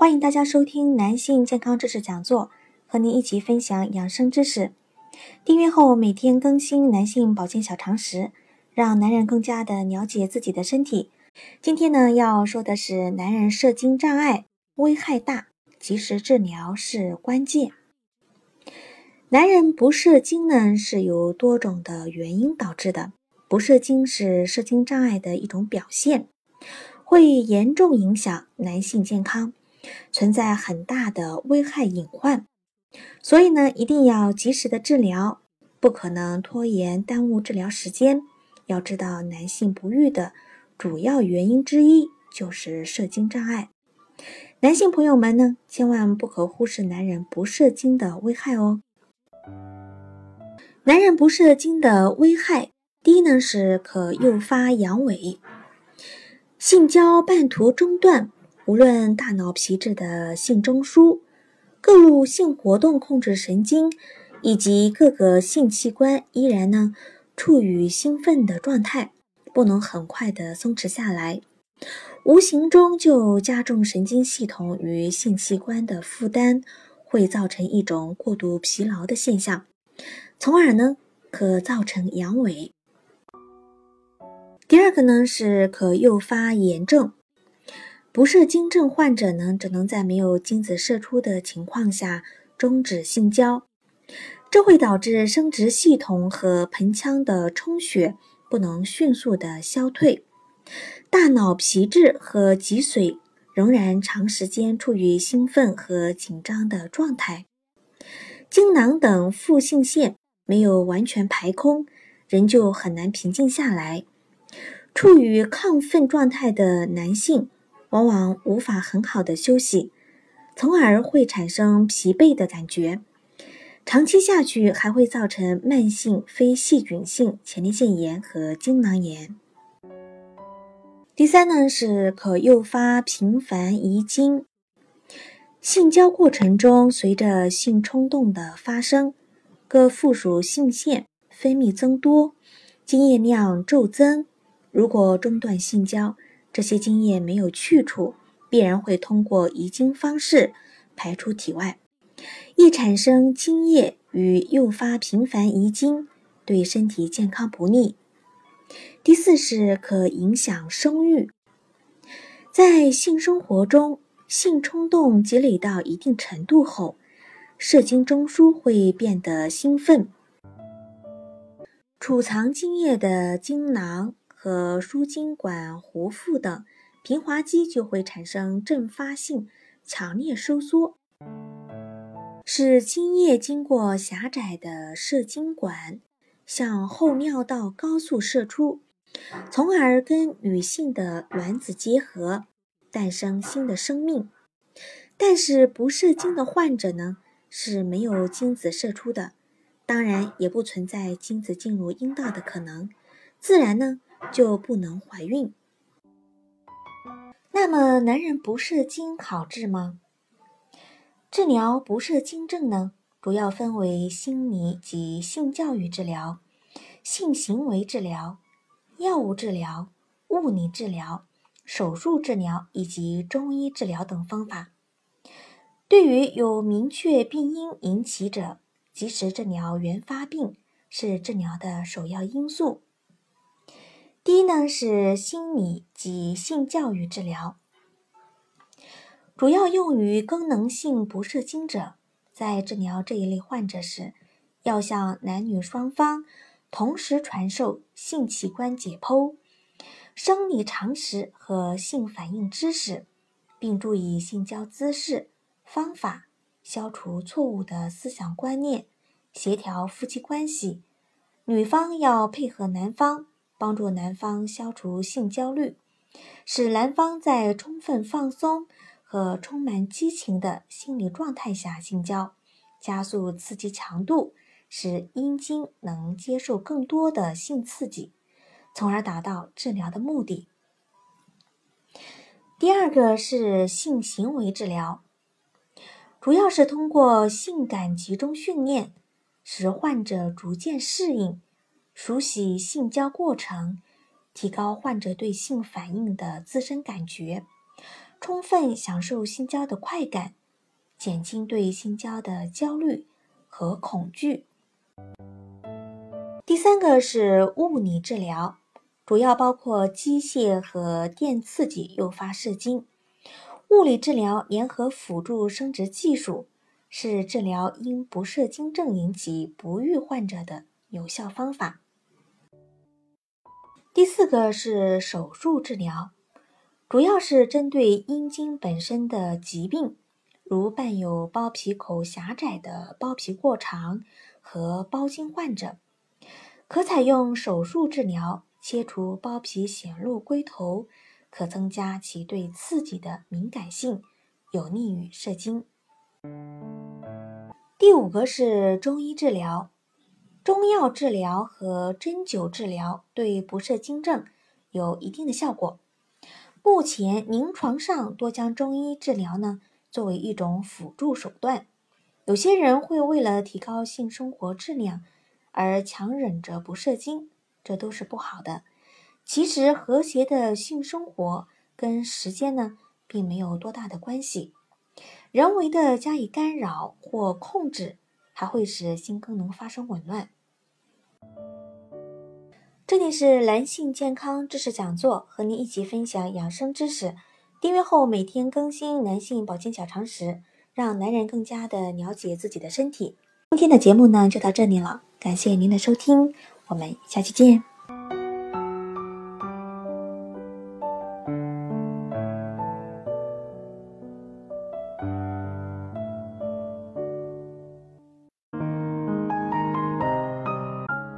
欢迎大家收听男性健康知识讲座，和您一起分享养生知识。订阅后每天更新男性保健小常识，让男人更加的了解自己的身体。今天呢要说的是男人射精障碍危害大，及时治疗是关键。男人不射精呢是由多种的原因导致的，不射精是射精障碍的一种表现。会严重影响男性健康，存在很大的危害隐患，所以呢，一定要及时的治疗，不可能拖延耽误治疗时间。要知道，男性不育的主要原因之一就是射精障碍。男性朋友们呢，千万不可忽视男人不射精的危害哦。男人不射精的危害，第一呢是可诱发阳痿。性交半途中断，无论大脑皮质的性中枢、各路性活动控制神经以及各个性器官，依然呢处于兴奋的状态，不能很快的松弛下来，无形中就加重神经系统与性器官的负担，会造成一种过度疲劳的现象，从而呢可造成阳痿。第二个呢是可诱发炎症，不射精症患者呢只能在没有精子射出的情况下终止性交，这会导致生殖系统和盆腔的充血不能迅速的消退，大脑皮质和脊髓仍然长时间处于兴奋和紧张的状态，精囊等副性腺没有完全排空，人就很难平静下来。处于亢奋状态的男性，往往无法很好的休息，从而会产生疲惫的感觉。长期下去，还会造成慢性非细菌性前列腺炎和精囊炎。第三呢，是可诱发频繁遗精。性交过程中，随着性冲动的发生，各附属性腺分泌增多，精液量骤增。如果中断性交，这些精液没有去处，必然会通过遗精方式排出体外，易产生精液与诱发频繁遗精，对身体健康不利。第四是可影响生育，在性生活中，性冲动积累到一定程度后，射精中枢会变得兴奋，储藏精液的精囊。和输精管壶腹等平滑肌就会产生阵发性强烈收缩，使精液经过狭窄的射精管向后尿道高速射出，从而跟女性的卵子结合，诞生新的生命。但是不射精的患者呢是没有精子射出的，当然也不存在精子进入阴道的可能，自然呢。就不能怀孕。那么，男人不射精好治吗？治疗不射精症呢，主要分为心理及性教育治疗、性行为治疗、药物治疗、物理治疗、手术治疗以及中医治疗等方法。对于有明确病因引起者，及时治疗原发病是治疗的首要因素。第一呢是心理及性教育治疗，主要用于功能性不射精者。在治疗这一类患者时，要向男女双方同时传授性器官解剖、生理常识和性反应知识，并注意性交姿势、方法，消除错误的思想观念，协调夫妻关系。女方要配合男方。帮助男方消除性焦虑，使男方在充分放松和充满激情的心理状态下性交，加速刺激强度，使阴茎能接受更多的性刺激，从而达到治疗的目的。第二个是性行为治疗，主要是通过性感集中训练，使患者逐渐适应、熟悉性交过程，提高患者对性反应的自身感觉，充分享受性交的快感，减轻对性交的焦虑和恐惧。第三个是物理治疗。主要包括机械和电刺激诱发射精，物理治疗联合辅助生殖技术是治疗因不射精症引起不育患者的有效方法。第四个是手术治疗，主要是针对阴茎本身的疾病，如伴有包皮口狭窄的包皮过长和包茎患者，可采用手术治疗。切除包皮显露龟头，可增加其对刺激的敏感性，有利于射精。第五个是中医治疗，中药治疗和针灸治疗对不射精症有一定的效果。目前临床上多将中医治疗呢作为一种辅助手段，有些人会为了提高性生活质量而强忍着不射精。这都是不好的。其实，和谐的性生活跟时间呢，并没有多大的关系。人为的加以干扰或控制，还会使性功能发生紊乱。这里是男性健康知识讲座，和您一起分享养生知识。订阅后每天更新男性保健小常识，让男人更加的了解自己的身体。今天的节目呢，就到这里了，感谢您的收听。我们下期见。